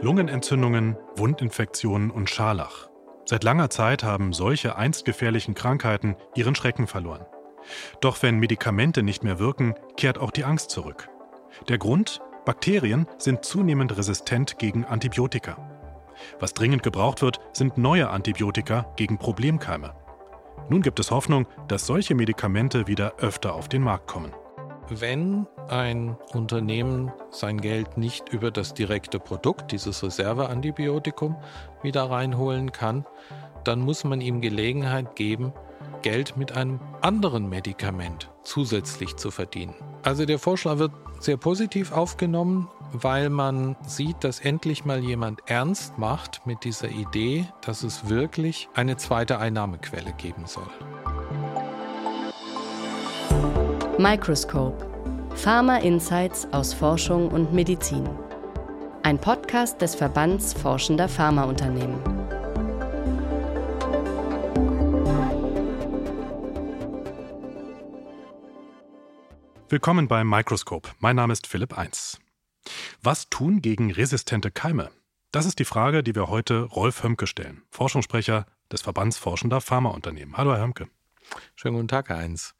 Lungenentzündungen, Wundinfektionen und Scharlach. Seit langer Zeit haben solche einst gefährlichen Krankheiten ihren Schrecken verloren. Doch wenn Medikamente nicht mehr wirken, kehrt auch die Angst zurück. Der Grund? Bakterien sind zunehmend resistent gegen Antibiotika. Was dringend gebraucht wird, sind neue Antibiotika gegen Problemkeime. Nun gibt es Hoffnung, dass solche Medikamente wieder öfter auf den Markt kommen. Wenn ein Unternehmen sein Geld nicht über das direkte Produkt, dieses Reserveantibiotikum, wieder reinholen kann, dann muss man ihm Gelegenheit geben, Geld mit einem anderen Medikament zusätzlich zu verdienen. Also der Vorschlag wird sehr positiv aufgenommen, weil man sieht, dass endlich mal jemand ernst macht mit dieser Idee, dass es wirklich eine zweite Einnahmequelle geben soll. Microscope. Pharma Insights aus Forschung und Medizin. Ein Podcast des Verbands Forschender Pharmaunternehmen. Willkommen beim Microscope. Mein Name ist Philipp Eins. Was tun gegen resistente Keime? Das ist die Frage, die wir heute Rolf Hömke stellen, Forschungssprecher des Verbands Forschender Pharmaunternehmen. Hallo, Herr Hömke. Schönen guten Tag, Herr Eins.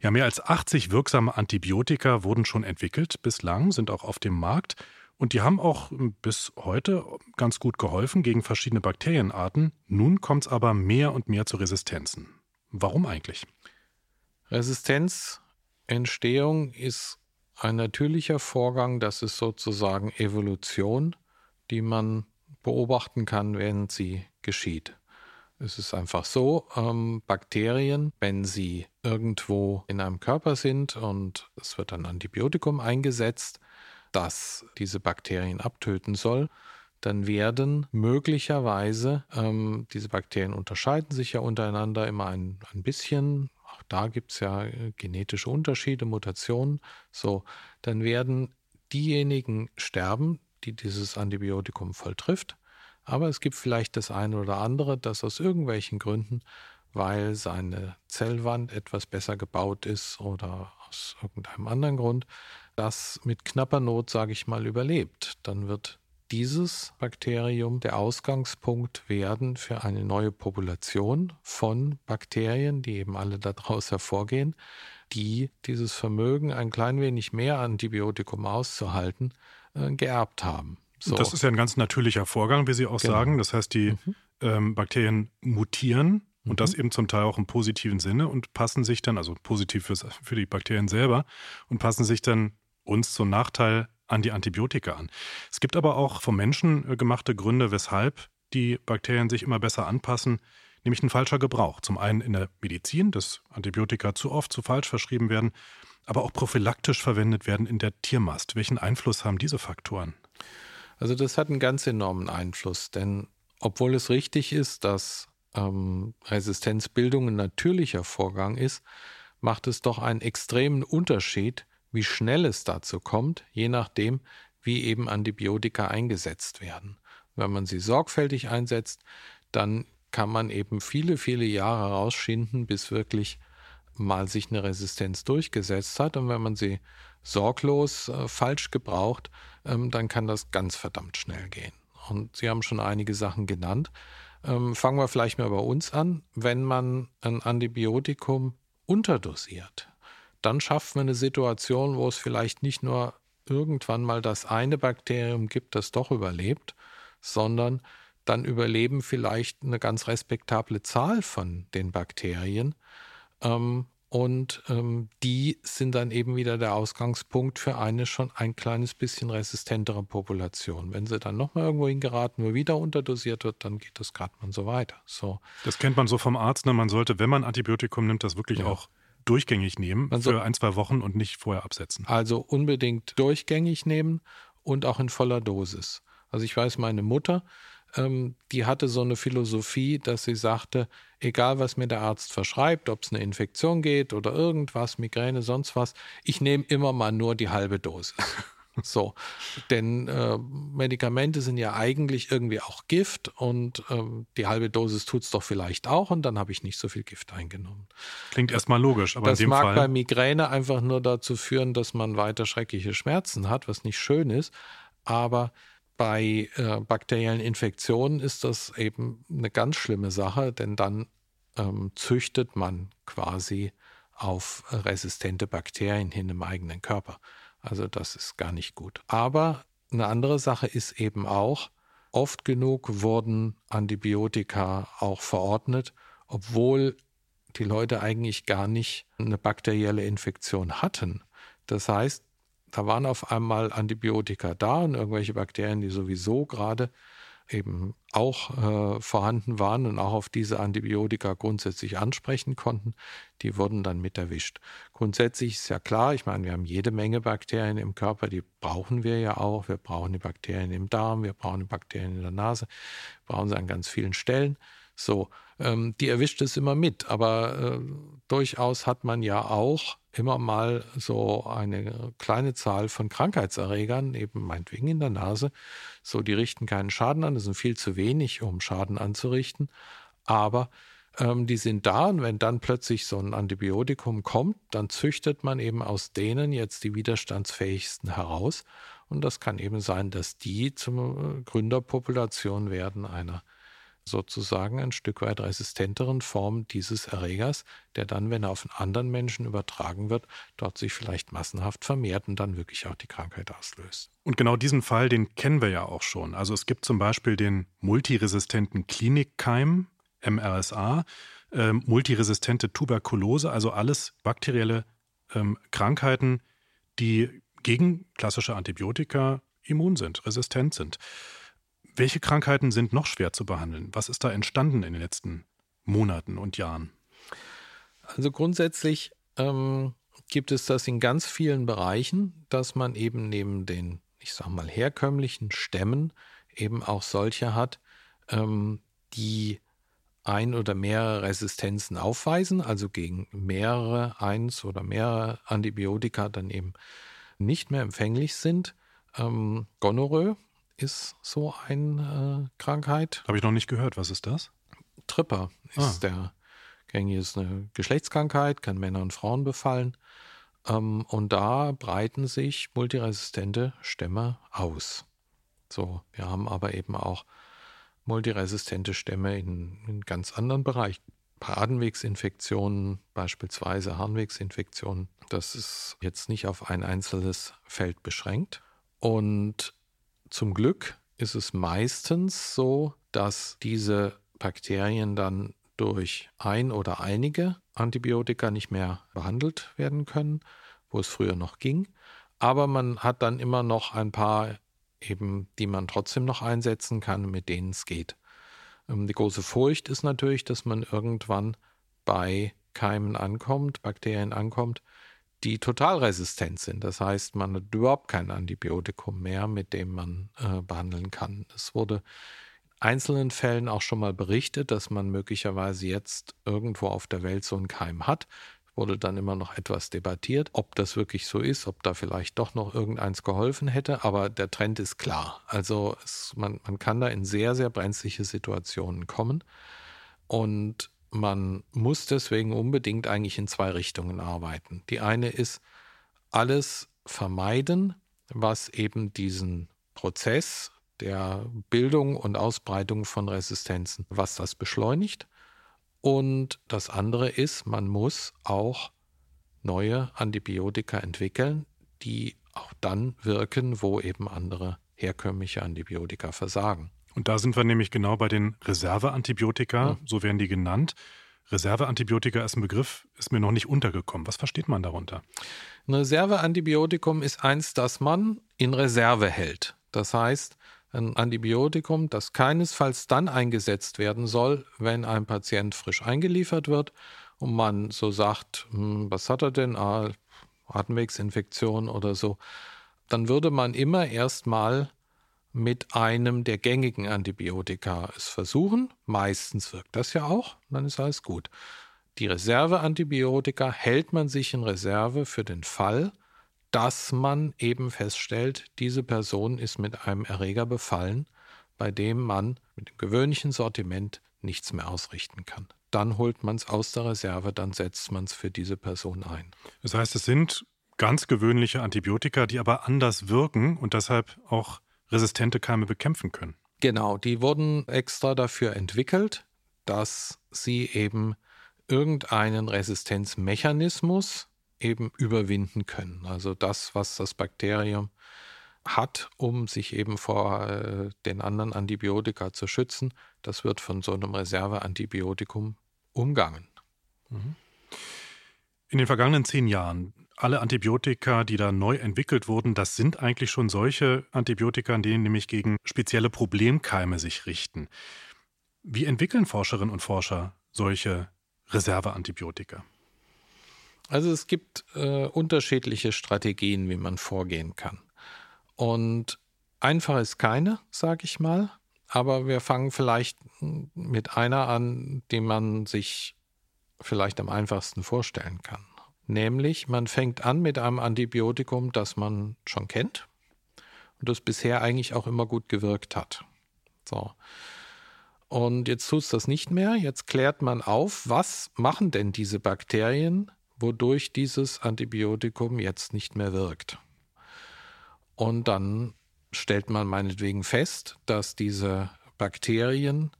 Ja, mehr als 80 wirksame Antibiotika wurden schon entwickelt bislang, sind auch auf dem Markt. Und die haben auch bis heute ganz gut geholfen gegen verschiedene Bakterienarten. Nun kommt es aber mehr und mehr zu Resistenzen. Warum eigentlich? Resistenzentstehung ist ein natürlicher Vorgang, das ist sozusagen Evolution, die man beobachten kann, während sie geschieht. Es ist einfach so, ähm, Bakterien, wenn sie irgendwo in einem Körper sind und es wird ein Antibiotikum eingesetzt, das diese Bakterien abtöten soll, dann werden möglicherweise, ähm, diese Bakterien unterscheiden sich ja untereinander immer ein, ein bisschen, auch da gibt es ja äh, genetische Unterschiede, Mutationen, so, dann werden diejenigen sterben, die dieses Antibiotikum volltrifft aber es gibt vielleicht das eine oder andere, das aus irgendwelchen Gründen, weil seine Zellwand etwas besser gebaut ist oder aus irgendeinem anderen Grund, das mit knapper Not, sage ich mal, überlebt. Dann wird dieses Bakterium der Ausgangspunkt werden für eine neue Population von Bakterien, die eben alle daraus hervorgehen, die dieses Vermögen, ein klein wenig mehr Antibiotikum auszuhalten, äh, geerbt haben. So. Das ist ja ein ganz natürlicher Vorgang, wie Sie auch genau. sagen. Das heißt, die mhm. ähm, Bakterien mutieren und mhm. das eben zum Teil auch im positiven Sinne und passen sich dann, also positiv fürs, für die Bakterien selber, und passen sich dann uns zum Nachteil an die Antibiotika an. Es gibt aber auch vom Menschen äh, gemachte Gründe, weshalb die Bakterien sich immer besser anpassen, nämlich ein falscher Gebrauch. Zum einen in der Medizin, dass Antibiotika zu oft, zu falsch verschrieben werden, aber auch prophylaktisch verwendet werden in der Tiermast. Welchen Einfluss haben diese Faktoren? Also das hat einen ganz enormen Einfluss, denn obwohl es richtig ist, dass ähm, Resistenzbildung ein natürlicher Vorgang ist, macht es doch einen extremen Unterschied, wie schnell es dazu kommt, je nachdem, wie eben Antibiotika eingesetzt werden. Wenn man sie sorgfältig einsetzt, dann kann man eben viele, viele Jahre rausschinden, bis wirklich mal sich eine Resistenz durchgesetzt hat. Und wenn man sie sorglos äh, falsch gebraucht, dann kann das ganz verdammt schnell gehen. Und Sie haben schon einige Sachen genannt. Ähm, fangen wir vielleicht mal bei uns an. Wenn man ein Antibiotikum unterdosiert, dann schafft man eine Situation, wo es vielleicht nicht nur irgendwann mal das eine Bakterium gibt, das doch überlebt, sondern dann überleben vielleicht eine ganz respektable Zahl von den Bakterien. Ähm, und ähm, die sind dann eben wieder der Ausgangspunkt für eine schon ein kleines bisschen resistentere Population. Wenn sie dann nochmal irgendwo hingeraten, wo wieder unterdosiert wird, dann geht das gerade mal so weiter. So. Das kennt man so vom Arzt. Ne? Man sollte, wenn man Antibiotikum nimmt, das wirklich ja. auch durchgängig nehmen also, für ein, zwei Wochen und nicht vorher absetzen. Also unbedingt durchgängig nehmen und auch in voller Dosis. Also ich weiß, meine Mutter, ähm, die hatte so eine Philosophie, dass sie sagte, egal was mir der Arzt verschreibt, ob es eine Infektion geht oder irgendwas, Migräne, sonst was, ich nehme immer mal nur die halbe Dose. So, denn äh, Medikamente sind ja eigentlich irgendwie auch Gift und äh, die halbe Dosis tut es doch vielleicht auch und dann habe ich nicht so viel Gift eingenommen. Klingt erstmal logisch, aber das in dem mag Fall bei Migräne einfach nur dazu führen, dass man weiter schreckliche Schmerzen hat, was nicht schön ist. aber bei äh, bakteriellen Infektionen ist das eben eine ganz schlimme Sache, denn dann ähm, züchtet man quasi auf resistente Bakterien hin im eigenen Körper. Also das ist gar nicht gut. Aber eine andere Sache ist eben auch, oft genug wurden Antibiotika auch verordnet, obwohl die Leute eigentlich gar nicht eine bakterielle Infektion hatten. Das heißt, da waren auf einmal Antibiotika da und irgendwelche Bakterien, die sowieso gerade eben auch äh, vorhanden waren und auch auf diese Antibiotika grundsätzlich ansprechen konnten, die wurden dann mit erwischt. Grundsätzlich ist ja klar, ich meine, wir haben jede Menge Bakterien im Körper, die brauchen wir ja auch. Wir brauchen die Bakterien im Darm, wir brauchen die Bakterien in der Nase, brauchen sie an ganz vielen Stellen. So, ähm, die erwischt es immer mit, aber äh, durchaus hat man ja auch immer mal so eine kleine Zahl von Krankheitserregern, eben meinetwegen in der Nase. So, die richten keinen Schaden an, das sind viel zu wenig, um Schaden anzurichten. Aber ähm, die sind da und wenn dann plötzlich so ein Antibiotikum kommt, dann züchtet man eben aus denen jetzt die widerstandsfähigsten heraus. Und das kann eben sein, dass die zur äh, Gründerpopulation werden einer sozusagen ein Stück weit resistenteren Form dieses Erregers, der dann, wenn er auf einen anderen Menschen übertragen wird, dort sich vielleicht massenhaft vermehrt und dann wirklich auch die Krankheit auslöst. Und genau diesen Fall, den kennen wir ja auch schon. Also es gibt zum Beispiel den multiresistenten Klinikkeim, MRSA, äh, multiresistente Tuberkulose, also alles bakterielle ähm, Krankheiten, die gegen klassische Antibiotika immun sind, resistent sind. Welche Krankheiten sind noch schwer zu behandeln? Was ist da entstanden in den letzten Monaten und Jahren? Also grundsätzlich ähm, gibt es das in ganz vielen Bereichen, dass man eben neben den, ich sage mal, herkömmlichen Stämmen eben auch solche hat, ähm, die ein oder mehrere Resistenzen aufweisen, also gegen mehrere, eins oder mehrere Antibiotika dann eben nicht mehr empfänglich sind. Ähm, Gonorrhoe ist so eine äh, Krankheit. Habe ich noch nicht gehört. Was ist das? Tripper ist ah. der gängige, ist eine Geschlechtskrankheit, kann Männer und Frauen befallen. Ähm, und da breiten sich multiresistente Stämme aus. So, wir haben aber eben auch multiresistente Stämme in, in ganz anderen Bereichen. Atemwegsinfektionen, beispielsweise Harnwegsinfektionen, das ist jetzt nicht auf ein einzelnes Feld beschränkt. Und zum Glück ist es meistens so, dass diese Bakterien dann durch ein oder einige Antibiotika nicht mehr behandelt werden können, wo es früher noch ging. Aber man hat dann immer noch ein paar eben, die man trotzdem noch einsetzen kann, mit denen es geht. Ähm, die große Furcht ist natürlich, dass man irgendwann bei Keimen ankommt, Bakterien ankommt, die total resistent sind. Das heißt, man hat überhaupt kein Antibiotikum mehr, mit dem man äh, behandeln kann. Es wurde in einzelnen Fällen auch schon mal berichtet, dass man möglicherweise jetzt irgendwo auf der Welt so einen Keim hat. Wurde dann immer noch etwas debattiert, ob das wirklich so ist, ob da vielleicht doch noch irgendeins geholfen hätte. Aber der Trend ist klar. Also es, man, man kann da in sehr, sehr brenzliche Situationen kommen. Und man muss deswegen unbedingt eigentlich in zwei Richtungen arbeiten. Die eine ist alles vermeiden, was eben diesen Prozess der Bildung und Ausbreitung von Resistenzen, was das beschleunigt. Und das andere ist, man muss auch neue Antibiotika entwickeln, die auch dann wirken, wo eben andere herkömmliche Antibiotika versagen. Und da sind wir nämlich genau bei den Reserveantibiotika, mhm. so werden die genannt. Reserveantibiotika ist ein Begriff, ist mir noch nicht untergekommen. Was versteht man darunter? Ein Reserveantibiotikum ist eins, das man in Reserve hält. Das heißt, ein Antibiotikum, das keinesfalls dann eingesetzt werden soll, wenn ein Patient frisch eingeliefert wird und man so sagt, hm, was hat er denn? Ah, Atemwegsinfektion oder so. Dann würde man immer erstmal mit einem der gängigen Antibiotika es versuchen. Meistens wirkt das ja auch, dann ist alles gut. Die Reserveantibiotika hält man sich in Reserve für den Fall, dass man eben feststellt, diese Person ist mit einem Erreger befallen, bei dem man mit dem gewöhnlichen Sortiment nichts mehr ausrichten kann. Dann holt man es aus der Reserve, dann setzt man es für diese Person ein. Das heißt, es sind ganz gewöhnliche Antibiotika, die aber anders wirken und deshalb auch resistente Keime bekämpfen können. Genau, die wurden extra dafür entwickelt, dass sie eben irgendeinen Resistenzmechanismus eben überwinden können. Also das, was das Bakterium hat, um sich eben vor äh, den anderen Antibiotika zu schützen, das wird von so einem Reserveantibiotikum umgangen. Mhm. In den vergangenen zehn Jahren, alle Antibiotika, die da neu entwickelt wurden, das sind eigentlich schon solche Antibiotika, die nämlich gegen spezielle Problemkeime sich richten. Wie entwickeln Forscherinnen und Forscher solche Reserveantibiotika? Also es gibt äh, unterschiedliche Strategien, wie man vorgehen kann. Und einfach ist keine, sage ich mal. Aber wir fangen vielleicht mit einer an, die man sich vielleicht am einfachsten vorstellen kann. Nämlich, man fängt an mit einem Antibiotikum, das man schon kennt und das bisher eigentlich auch immer gut gewirkt hat. So. Und jetzt tut es das nicht mehr. Jetzt klärt man auf, was machen denn diese Bakterien, wodurch dieses Antibiotikum jetzt nicht mehr wirkt. Und dann stellt man meinetwegen fest, dass diese Bakterien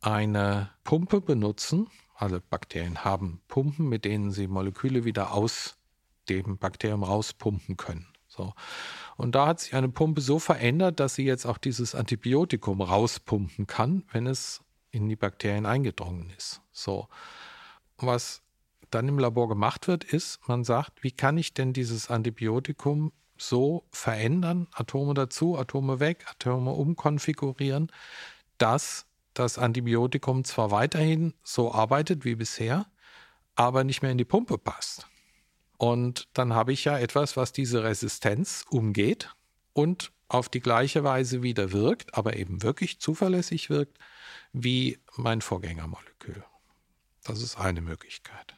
eine Pumpe benutzen. Alle Bakterien haben Pumpen, mit denen sie Moleküle wieder aus dem Bakterium rauspumpen können. So. Und da hat sich eine Pumpe so verändert, dass sie jetzt auch dieses Antibiotikum rauspumpen kann, wenn es in die Bakterien eingedrungen ist. So. Was dann im Labor gemacht wird, ist, man sagt, wie kann ich denn dieses Antibiotikum so verändern, Atome dazu, Atome weg, Atome umkonfigurieren, dass das Antibiotikum zwar weiterhin so arbeitet wie bisher, aber nicht mehr in die Pumpe passt. Und dann habe ich ja etwas, was diese Resistenz umgeht und auf die gleiche Weise wieder wirkt, aber eben wirklich zuverlässig wirkt, wie mein Vorgängermolekül. Das ist eine Möglichkeit.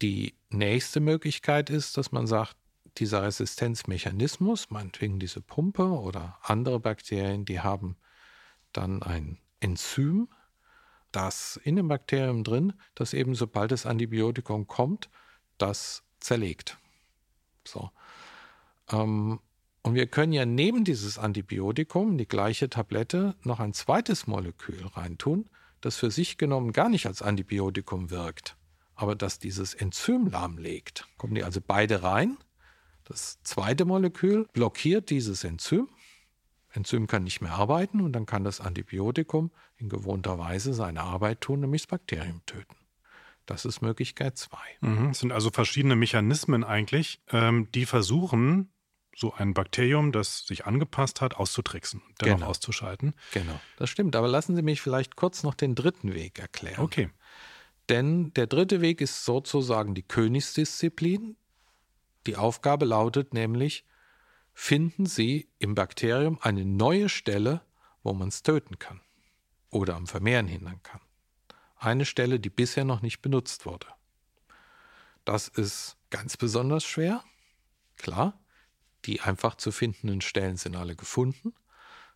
Die nächste Möglichkeit ist, dass man sagt, dieser Resistenzmechanismus, meinetwegen diese Pumpe oder andere Bakterien, die haben dann ein Enzym, das in dem Bakterium drin, das eben sobald das Antibiotikum kommt, das zerlegt. So. Ähm, und wir können ja neben dieses Antibiotikum, die gleiche Tablette, noch ein zweites Molekül reintun, das für sich genommen gar nicht als Antibiotikum wirkt, aber das dieses Enzym lahmlegt. Kommen die also beide rein. Das zweite Molekül blockiert dieses Enzym. Enzym kann nicht mehr arbeiten und dann kann das Antibiotikum in gewohnter Weise seine Arbeit tun, nämlich das Bakterium töten. Das ist Möglichkeit zwei. Mhm, es sind also verschiedene Mechanismen eigentlich, ähm, die versuchen, so ein Bakterium, das sich angepasst hat, auszutricksen, dann genau. auszuschalten. Genau, das stimmt. Aber lassen Sie mich vielleicht kurz noch den dritten Weg erklären. Okay. Denn der dritte Weg ist sozusagen die Königsdisziplin. Die Aufgabe lautet nämlich, finden Sie im Bakterium eine neue Stelle, wo man es töten kann oder am Vermehren hindern kann eine Stelle, die bisher noch nicht benutzt wurde. Das ist ganz besonders schwer, klar. Die einfach zu findenden Stellen sind alle gefunden.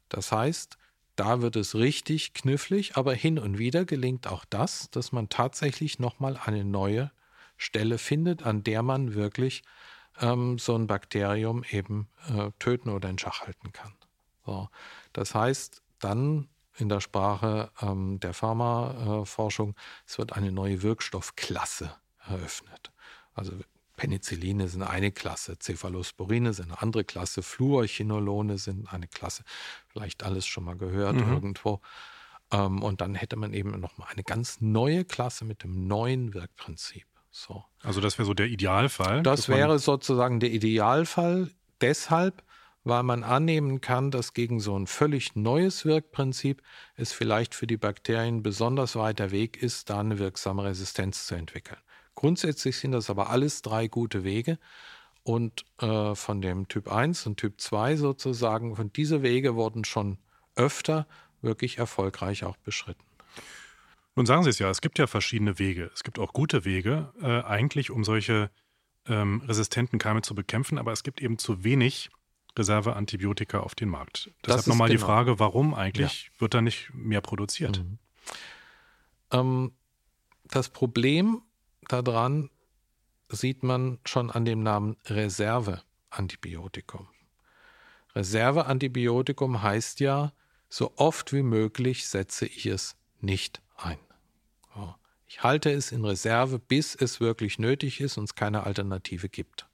Das heißt, da wird es richtig knifflig, aber hin und wieder gelingt auch das, dass man tatsächlich nochmal eine neue Stelle findet, an der man wirklich ähm, so ein Bakterium eben äh, töten oder in Schach halten kann. So. Das heißt, dann in der Sprache ähm, der Pharmaforschung, es wird eine neue Wirkstoffklasse eröffnet. Also Penicilline sind eine Klasse, Cephalosporine sind eine andere Klasse, Fluorchinolone sind eine Klasse. Vielleicht alles schon mal gehört mhm. irgendwo. Ähm, und dann hätte man eben nochmal eine ganz neue Klasse mit dem neuen Wirkprinzip. So. Also das wäre so der Idealfall. Das wäre sozusagen der Idealfall deshalb, weil man annehmen kann, dass gegen so ein völlig neues Wirkprinzip es vielleicht für die Bakterien besonders weiter Weg ist, da eine wirksame Resistenz zu entwickeln. Grundsätzlich sind das aber alles drei gute Wege und äh, von dem Typ 1 und Typ 2 sozusagen, von diese Wege wurden schon öfter wirklich erfolgreich auch beschritten. Nun sagen Sie es ja, es gibt ja verschiedene Wege. Es gibt auch gute Wege, äh, eigentlich, um solche ähm, resistenten Keime zu bekämpfen, aber es gibt eben zu wenig Reserveantibiotika auf den Markt. Deshalb nochmal genau. die Frage, warum eigentlich ja. wird da nicht mehr produziert? Mhm. Ähm, das Problem daran sieht man schon an dem Namen Reserveantibiotikum. Reserveantibiotikum heißt ja, so oft wie möglich setze ich es nicht ein. Ich halte es in Reserve, bis es wirklich nötig ist und es keine Alternative gibt.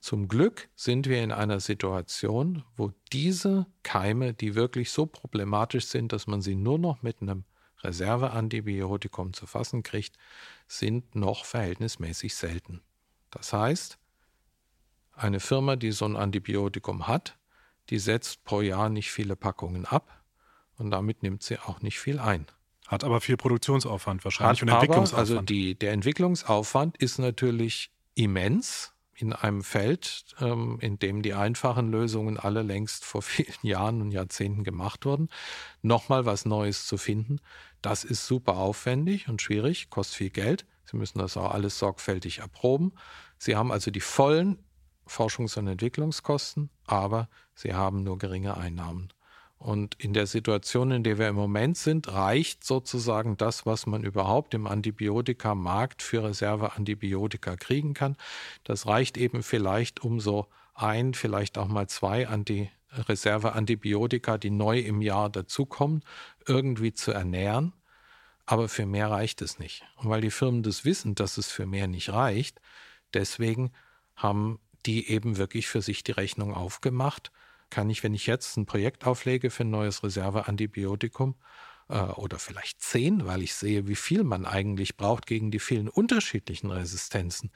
Zum Glück sind wir in einer Situation, wo diese Keime, die wirklich so problematisch sind, dass man sie nur noch mit einem Reserveantibiotikum zu fassen kriegt, sind noch verhältnismäßig selten. Das heißt, eine Firma, die so ein Antibiotikum hat, die setzt pro Jahr nicht viele Packungen ab und damit nimmt sie auch nicht viel ein. Hat aber viel Produktionsaufwand wahrscheinlich Hat und Entwicklungsaufwand. Aber, also die, der Entwicklungsaufwand ist natürlich immens in einem Feld, ähm, in dem die einfachen Lösungen alle längst vor vielen Jahren und Jahrzehnten gemacht wurden, nochmal was Neues zu finden, das ist super aufwendig und schwierig, kostet viel Geld. Sie müssen das auch alles sorgfältig erproben. Sie haben also die vollen Forschungs- und Entwicklungskosten, aber sie haben nur geringe Einnahmen. Und in der Situation, in der wir im Moment sind, reicht sozusagen das, was man überhaupt im Antibiotikamarkt für Reserveantibiotika kriegen kann. Das reicht eben vielleicht um so ein, vielleicht auch mal zwei Anti Reserveantibiotika, die neu im Jahr dazukommen, irgendwie zu ernähren. Aber für mehr reicht es nicht. Und weil die Firmen das wissen, dass es für mehr nicht reicht, deswegen haben die eben wirklich für sich die Rechnung aufgemacht kann ich, wenn ich jetzt ein Projekt auflege für ein neues Reserveantibiotikum äh, oder vielleicht zehn, weil ich sehe, wie viel man eigentlich braucht gegen die vielen unterschiedlichen Resistenzen,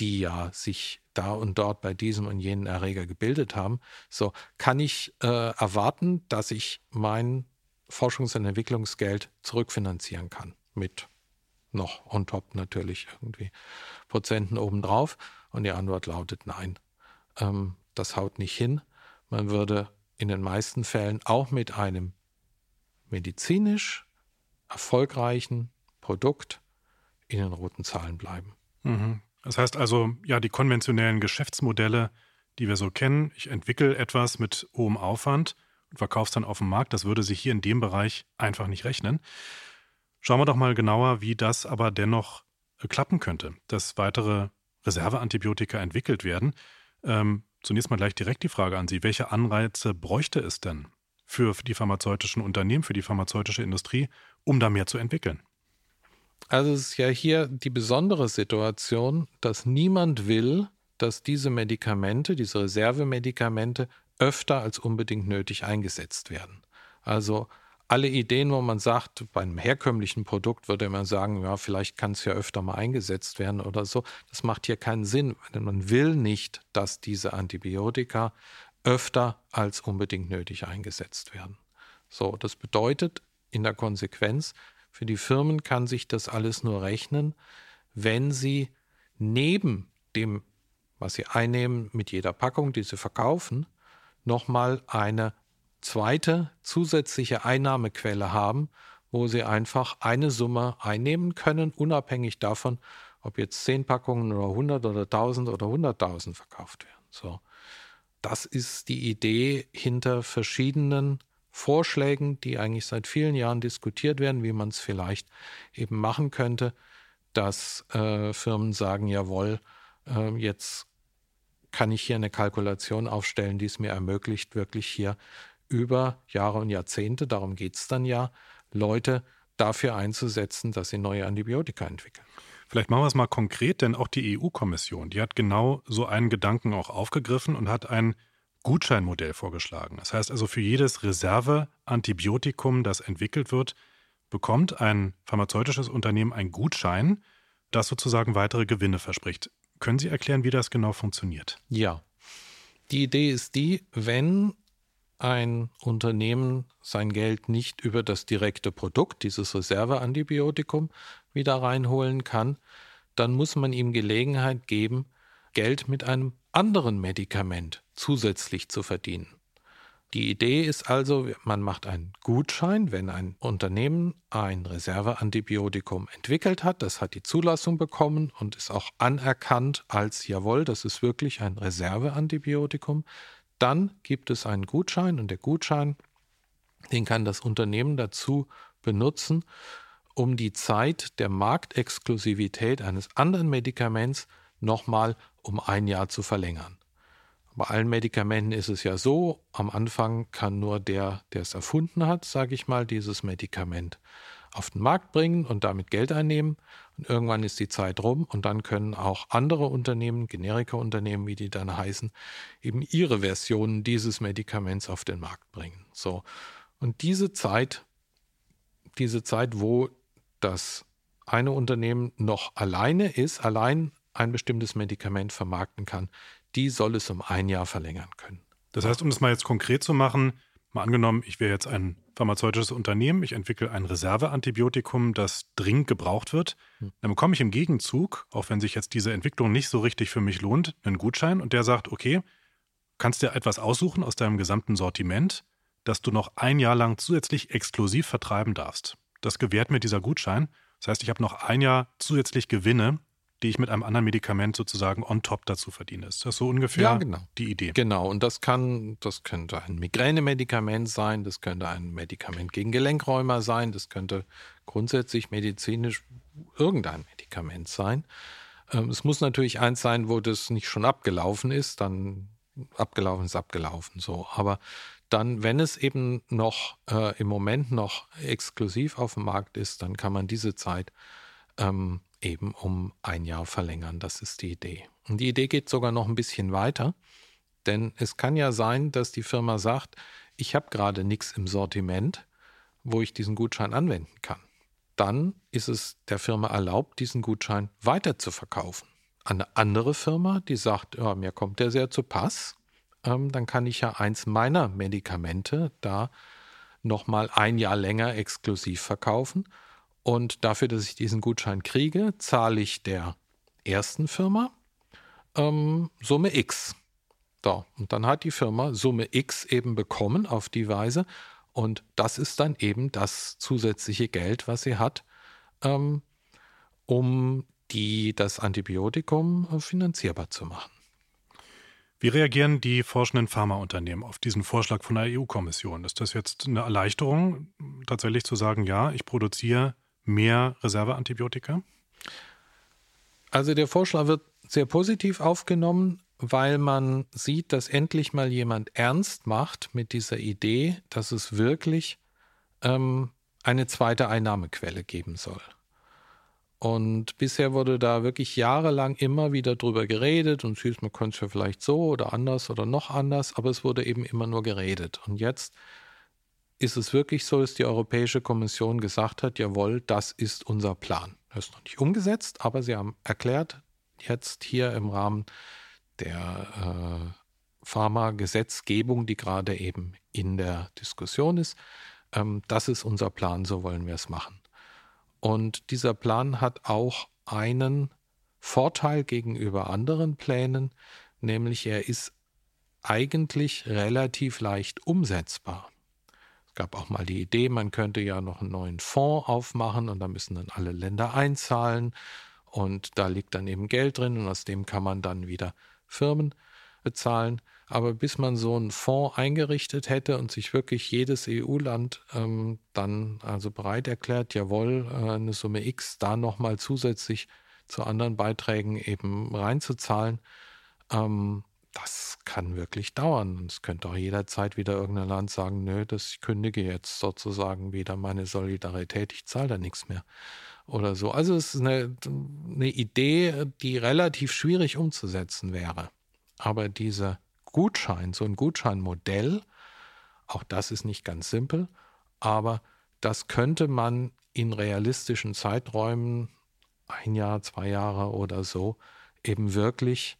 die ja sich da und dort bei diesem und jenen Erreger gebildet haben, so kann ich äh, erwarten, dass ich mein Forschungs- und Entwicklungsgeld zurückfinanzieren kann. Mit noch on top natürlich irgendwie Prozenten obendrauf. Und die Antwort lautet nein. Ähm, das haut nicht hin. Man würde in den meisten Fällen auch mit einem medizinisch erfolgreichen Produkt in den roten Zahlen bleiben. Mhm. Das heißt also, ja, die konventionellen Geschäftsmodelle, die wir so kennen, ich entwickle etwas mit hohem Aufwand und verkaufe es dann auf dem Markt, das würde sich hier in dem Bereich einfach nicht rechnen. Schauen wir doch mal genauer, wie das aber dennoch klappen könnte, dass weitere Reserveantibiotika entwickelt werden. Ähm, Zunächst mal gleich direkt die Frage an Sie. Welche Anreize bräuchte es denn für die pharmazeutischen Unternehmen, für die pharmazeutische Industrie, um da mehr zu entwickeln? Also es ist ja hier die besondere Situation, dass niemand will, dass diese Medikamente, diese Reservemedikamente öfter als unbedingt nötig eingesetzt werden. Also alle Ideen, wo man sagt, bei einem herkömmlichen Produkt würde man sagen, ja, vielleicht kann es ja öfter mal eingesetzt werden oder so. Das macht hier keinen Sinn, denn man will nicht, dass diese Antibiotika öfter als unbedingt nötig eingesetzt werden. So, das bedeutet in der Konsequenz, für die Firmen kann sich das alles nur rechnen, wenn sie neben dem, was sie einnehmen mit jeder Packung, die sie verkaufen, nochmal eine zweite zusätzliche Einnahmequelle haben, wo sie einfach eine Summe einnehmen können, unabhängig davon, ob jetzt 10 Packungen oder 100 oder 1000 oder 100.000 verkauft werden. So. Das ist die Idee hinter verschiedenen Vorschlägen, die eigentlich seit vielen Jahren diskutiert werden, wie man es vielleicht eben machen könnte, dass äh, Firmen sagen, jawohl, äh, jetzt kann ich hier eine Kalkulation aufstellen, die es mir ermöglicht, wirklich hier über Jahre und Jahrzehnte, darum geht es dann ja, Leute dafür einzusetzen, dass sie neue Antibiotika entwickeln. Vielleicht machen wir es mal konkret, denn auch die EU-Kommission, die hat genau so einen Gedanken auch aufgegriffen und hat ein Gutscheinmodell vorgeschlagen. Das heißt also, für jedes Reserve-Antibiotikum, das entwickelt wird, bekommt ein pharmazeutisches Unternehmen einen Gutschein, das sozusagen weitere Gewinne verspricht. Können Sie erklären, wie das genau funktioniert? Ja. Die Idee ist die, wenn ein Unternehmen sein Geld nicht über das direkte Produkt, dieses Reserveantibiotikum, wieder reinholen kann, dann muss man ihm Gelegenheit geben, Geld mit einem anderen Medikament zusätzlich zu verdienen. Die Idee ist also, man macht einen Gutschein, wenn ein Unternehmen ein Reserveantibiotikum entwickelt hat, das hat die Zulassung bekommen und ist auch anerkannt als, jawohl, das ist wirklich ein Reserveantibiotikum, dann gibt es einen Gutschein und der Gutschein, den kann das Unternehmen dazu benutzen, um die Zeit der Marktexklusivität eines anderen Medikaments nochmal um ein Jahr zu verlängern. Bei allen Medikamenten ist es ja so, am Anfang kann nur der, der es erfunden hat, sage ich mal, dieses Medikament auf den Markt bringen und damit Geld einnehmen. Und irgendwann ist die Zeit rum und dann können auch andere Unternehmen, Generika-Unternehmen, wie die dann heißen, eben ihre Versionen dieses Medikaments auf den Markt bringen. So. Und diese Zeit, diese Zeit, wo das eine Unternehmen noch alleine ist, allein ein bestimmtes Medikament vermarkten kann, die soll es um ein Jahr verlängern können. Das heißt, um das mal jetzt konkret zu machen, mal angenommen, ich wäre jetzt ein pharmazeutisches Unternehmen, ich entwickle ein Reserveantibiotikum, das dringend gebraucht wird, hm. dann bekomme ich im Gegenzug, auch wenn sich jetzt diese Entwicklung nicht so richtig für mich lohnt, einen Gutschein und der sagt, okay, kannst dir etwas aussuchen aus deinem gesamten Sortiment, das du noch ein Jahr lang zusätzlich exklusiv vertreiben darfst. Das gewährt mir dieser Gutschein. Das heißt, ich habe noch ein Jahr zusätzlich Gewinne, die ich mit einem anderen Medikament sozusagen on top dazu verdiene. Ist das so ungefähr ja, genau. die Idee? Genau, und das kann, das könnte ein Migränemedikament sein, das könnte ein Medikament gegen Gelenkräumer sein, das könnte grundsätzlich medizinisch irgendein Medikament sein. Ähm, es muss natürlich eins sein, wo das nicht schon abgelaufen ist, dann abgelaufen ist abgelaufen so. Aber dann, wenn es eben noch äh, im Moment noch exklusiv auf dem Markt ist, dann kann man diese Zeit ähm, eben um ein Jahr verlängern. Das ist die Idee. Und die Idee geht sogar noch ein bisschen weiter, denn es kann ja sein, dass die Firma sagt, ich habe gerade nichts im Sortiment, wo ich diesen Gutschein anwenden kann. Dann ist es der Firma erlaubt, diesen Gutschein weiter zu verkaufen. Eine andere Firma, die sagt, ja, mir kommt der sehr zu Pass, ähm, dann kann ich ja eins meiner Medikamente da nochmal ein Jahr länger exklusiv verkaufen und dafür, dass ich diesen Gutschein kriege, zahle ich der ersten Firma ähm, Summe X. So, und dann hat die Firma Summe X eben bekommen auf die Weise. Und das ist dann eben das zusätzliche Geld, was sie hat, ähm, um die, das Antibiotikum äh, finanzierbar zu machen. Wie reagieren die forschenden Pharmaunternehmen auf diesen Vorschlag von der EU-Kommission? Ist das jetzt eine Erleichterung, tatsächlich zu sagen, ja, ich produziere mehr Reserveantibiotika? Also der Vorschlag wird sehr positiv aufgenommen, weil man sieht, dass endlich mal jemand ernst macht mit dieser Idee, dass es wirklich ähm, eine zweite Einnahmequelle geben soll. Und bisher wurde da wirklich jahrelang immer wieder drüber geredet und süß, man könnte es ja vielleicht so oder anders oder noch anders, aber es wurde eben immer nur geredet. Und jetzt ist es wirklich so, dass die Europäische Kommission gesagt hat, jawohl, das ist unser Plan. Das ist noch nicht umgesetzt, aber sie haben erklärt, jetzt hier im Rahmen der äh, Pharma-Gesetzgebung, die gerade eben in der Diskussion ist, ähm, das ist unser Plan, so wollen wir es machen. Und dieser Plan hat auch einen Vorteil gegenüber anderen Plänen, nämlich er ist eigentlich relativ leicht umsetzbar gab auch mal die Idee, man könnte ja noch einen neuen Fonds aufmachen und da müssen dann alle Länder einzahlen und da liegt dann eben Geld drin und aus dem kann man dann wieder Firmen bezahlen. Aber bis man so einen Fonds eingerichtet hätte und sich wirklich jedes EU-Land ähm, dann also bereit erklärt, jawohl, äh, eine Summe X da nochmal zusätzlich zu anderen Beiträgen eben reinzuzahlen, ähm, das kann wirklich dauern. Es könnte auch jederzeit wieder irgendein Land sagen, nö, das ich kündige jetzt sozusagen wieder meine Solidarität, ich zahle da nichts mehr. Oder so. Also es ist eine, eine Idee, die relativ schwierig umzusetzen wäre. Aber dieser Gutschein, so ein Gutscheinmodell, auch das ist nicht ganz simpel, aber das könnte man in realistischen Zeiträumen, ein Jahr, zwei Jahre oder so, eben wirklich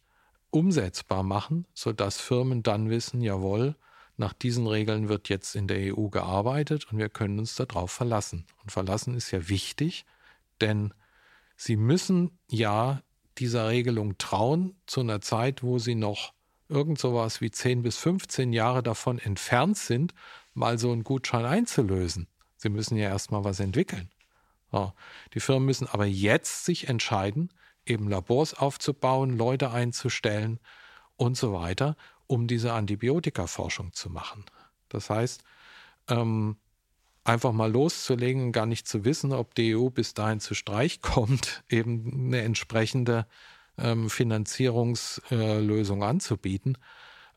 umsetzbar machen, sodass Firmen dann wissen, jawohl, nach diesen Regeln wird jetzt in der EU gearbeitet und wir können uns darauf verlassen. Und verlassen ist ja wichtig, denn sie müssen ja dieser Regelung trauen zu einer Zeit, wo sie noch irgend sowas wie 10 bis 15 Jahre davon entfernt sind, mal so einen Gutschein einzulösen. Sie müssen ja erstmal was entwickeln. Die Firmen müssen aber jetzt sich entscheiden, eben Labors aufzubauen, Leute einzustellen und so weiter, um diese Antibiotikaforschung zu machen. Das heißt, ähm, einfach mal loszulegen gar nicht zu wissen, ob die EU bis dahin zu Streich kommt, eben eine entsprechende ähm, Finanzierungslösung äh, anzubieten,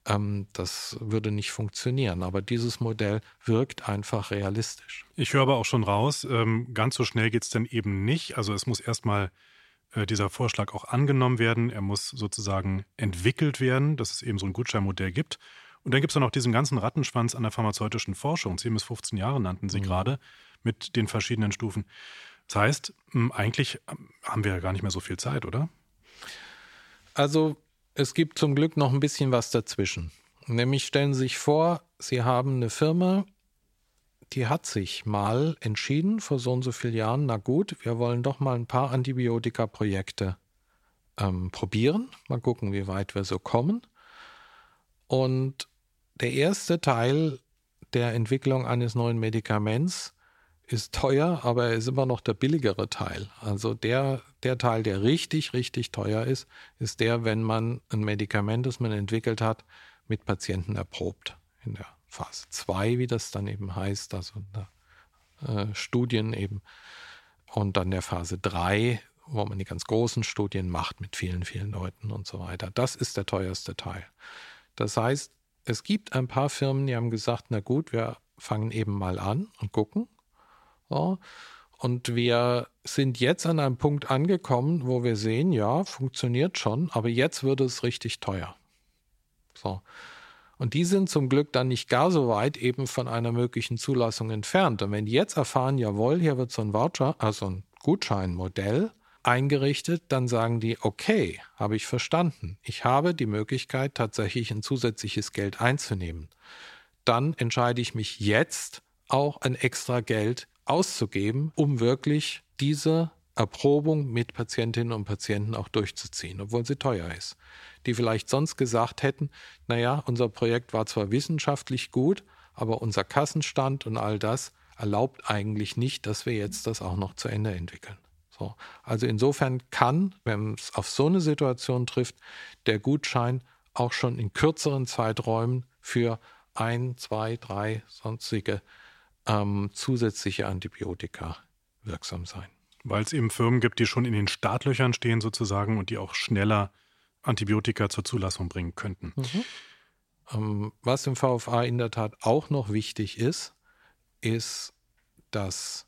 ähm, das würde nicht funktionieren. Aber dieses Modell wirkt einfach realistisch. Ich höre aber auch schon raus, ähm, ganz so schnell geht es denn eben nicht. Also es muss erstmal dieser Vorschlag auch angenommen werden. Er muss sozusagen entwickelt werden, dass es eben so ein Gutscheinmodell gibt. Und dann gibt es dann noch diesen ganzen Rattenschwanz an der pharmazeutischen Forschung. 10 bis 15 Jahre nannten Sie mhm. gerade mit den verschiedenen Stufen. Das heißt, eigentlich ähm, haben wir ja gar nicht mehr so viel Zeit, oder? Also es gibt zum Glück noch ein bisschen was dazwischen. Nämlich stellen Sie sich vor, Sie haben eine Firma, die hat sich mal entschieden vor so und so vielen Jahren, na gut, wir wollen doch mal ein paar Antibiotika-Projekte ähm, probieren, mal gucken, wie weit wir so kommen. Und der erste Teil der Entwicklung eines neuen Medikaments ist teuer, aber er ist immer noch der billigere Teil. Also der, der Teil, der richtig, richtig teuer ist, ist der, wenn man ein Medikament, das man entwickelt hat, mit Patienten erprobt. In der Phase 2, wie das dann eben heißt, also äh, Studien eben. Und dann der Phase 3, wo man die ganz großen Studien macht mit vielen, vielen Leuten und so weiter. Das ist der teuerste Teil. Das heißt, es gibt ein paar Firmen, die haben gesagt, na gut, wir fangen eben mal an und gucken. So. Und wir sind jetzt an einem Punkt angekommen, wo wir sehen, ja, funktioniert schon, aber jetzt wird es richtig teuer. So. Und die sind zum Glück dann nicht gar so weit eben von einer möglichen Zulassung entfernt. Und wenn die jetzt erfahren, jawohl, hier wird so ein Voucher, also ein Gutscheinmodell eingerichtet, dann sagen die, okay, habe ich verstanden. Ich habe die Möglichkeit, tatsächlich ein zusätzliches Geld einzunehmen. Dann entscheide ich mich jetzt auch ein extra Geld auszugeben, um wirklich diese Erprobung mit Patientinnen und Patienten auch durchzuziehen, obwohl sie teuer ist. Die vielleicht sonst gesagt hätten, naja, unser Projekt war zwar wissenschaftlich gut, aber unser Kassenstand und all das erlaubt eigentlich nicht, dass wir jetzt das auch noch zu Ende entwickeln. So. Also insofern kann, wenn es auf so eine Situation trifft, der Gutschein auch schon in kürzeren Zeiträumen für ein, zwei, drei sonstige ähm, zusätzliche Antibiotika wirksam sein. Weil es eben Firmen gibt, die schon in den Startlöchern stehen sozusagen und die auch schneller Antibiotika zur Zulassung bringen könnten. Mhm. Ähm, was im VFA in der Tat auch noch wichtig ist, ist, dass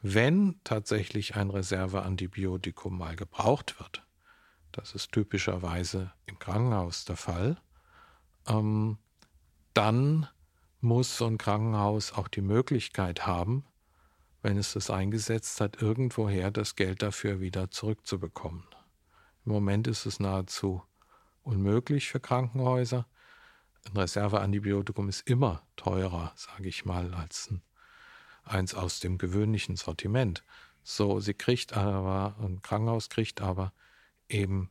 wenn tatsächlich ein Reserveantibiotikum mal gebraucht wird, das ist typischerweise im Krankenhaus der Fall, ähm, dann muss so ein Krankenhaus auch die Möglichkeit haben, wenn es das eingesetzt hat, irgendwoher das Geld dafür wieder zurückzubekommen. Im Moment ist es nahezu unmöglich für Krankenhäuser. Ein Reserveantibiotikum ist immer teurer, sage ich mal, als ein, eins aus dem gewöhnlichen Sortiment. So, sie kriegt aber, ein Krankenhaus kriegt aber eben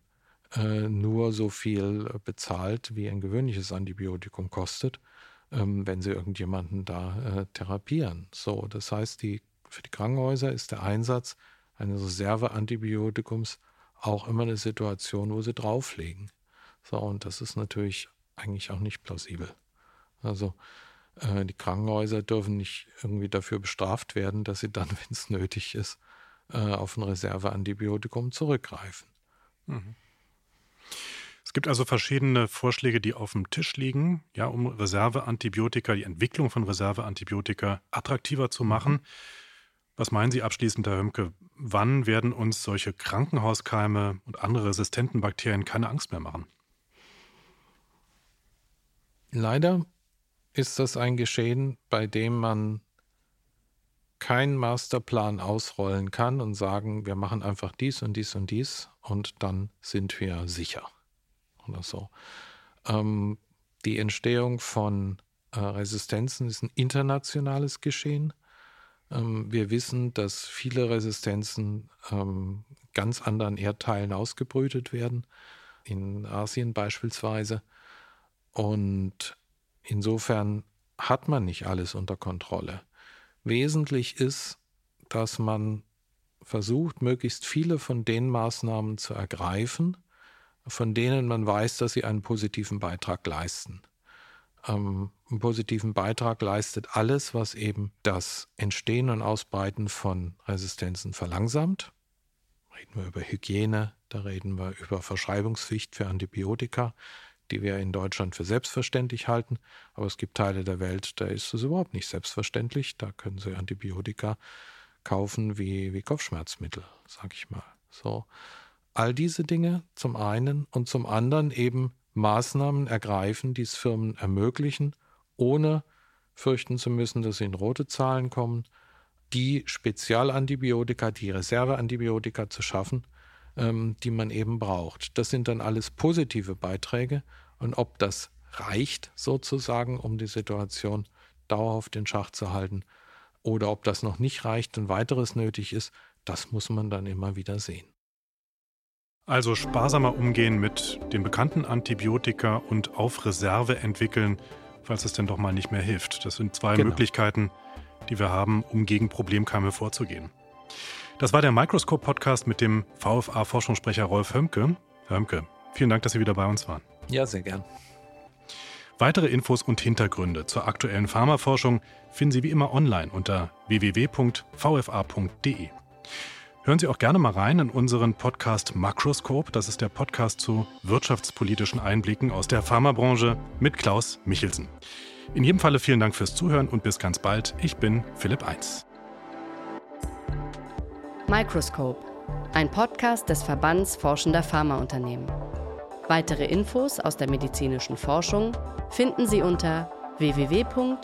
äh, nur so viel bezahlt, wie ein gewöhnliches Antibiotikum kostet ähm, wenn sie irgendjemanden da äh, therapieren. So, das heißt, die, für die Krankenhäuser ist der Einsatz eines Reserveantibiotikums auch immer eine Situation, wo sie drauflegen. So, und das ist natürlich eigentlich auch nicht plausibel. Also äh, die Krankenhäuser dürfen nicht irgendwie dafür bestraft werden, dass sie dann, wenn es nötig ist, äh, auf ein Reserveantibiotikum zurückgreifen. Mhm. Es gibt also verschiedene Vorschläge, die auf dem Tisch liegen, ja, um Reserveantibiotika, die Entwicklung von Reserveantibiotika attraktiver zu machen. Was meinen Sie abschließend, Herr Hömke? Wann werden uns solche Krankenhauskeime und andere resistenten Bakterien keine Angst mehr machen? Leider ist das ein Geschehen, bei dem man keinen Masterplan ausrollen kann und sagen, wir machen einfach dies und dies und dies und dann sind wir sicher oder so. Ähm, die Entstehung von äh, Resistenzen ist ein internationales Geschehen. Ähm, wir wissen, dass viele Resistenzen ähm, ganz anderen Erdteilen ausgebrütet werden, in Asien beispielsweise. Und insofern hat man nicht alles unter Kontrolle. Wesentlich ist, dass man versucht, möglichst viele von den Maßnahmen zu ergreifen, von denen man weiß, dass sie einen positiven Beitrag leisten. Ähm, einen positiven Beitrag leistet alles, was eben das Entstehen und Ausbreiten von Resistenzen verlangsamt. Reden wir über Hygiene, da reden wir über Verschreibungspflicht für Antibiotika. die wir in Deutschland für selbstverständlich halten. Aber es gibt Teile der Welt, da ist es überhaupt nicht selbstverständlich. Da können sie Antibiotika kaufen wie, wie Kopfschmerzmittel, sag ich mal. So. All diese Dinge zum einen und zum anderen eben Maßnahmen ergreifen, die es Firmen ermöglichen, ohne fürchten zu müssen, dass sie in rote Zahlen kommen, die Spezialantibiotika, die Reserveantibiotika zu schaffen, ähm, die man eben braucht. Das sind dann alles positive Beiträge. Und ob das reicht sozusagen, um die Situation dauerhaft in Schach zu halten, oder ob das noch nicht reicht und weiteres nötig ist, das muss man dann immer wieder sehen. Also sparsamer umgehen mit den bekannten Antibiotika und auf Reserve entwickeln, falls es denn doch mal nicht mehr hilft. Das sind zwei genau. Möglichkeiten, die wir haben, um gegen Problemkeime vorzugehen. Das war der Microscope-Podcast mit dem VFA-Forschungssprecher Rolf Hömke. Herr Hömke, vielen Dank, dass Sie wieder bei uns waren. Ja, sehr gern. Weitere Infos und Hintergründe zur aktuellen Pharmaforschung finden Sie wie immer online unter www.vfa.de. Hören Sie auch gerne mal rein in unseren Podcast Makroscope. Das ist der Podcast zu wirtschaftspolitischen Einblicken aus der Pharmabranche mit Klaus Michelsen. In jedem Falle vielen Dank fürs Zuhören und bis ganz bald. Ich bin Philipp Eins. Microscope, ein Podcast des Verbands Forschender Pharmaunternehmen. Weitere Infos aus der medizinischen Forschung finden Sie unter www.vfa.de.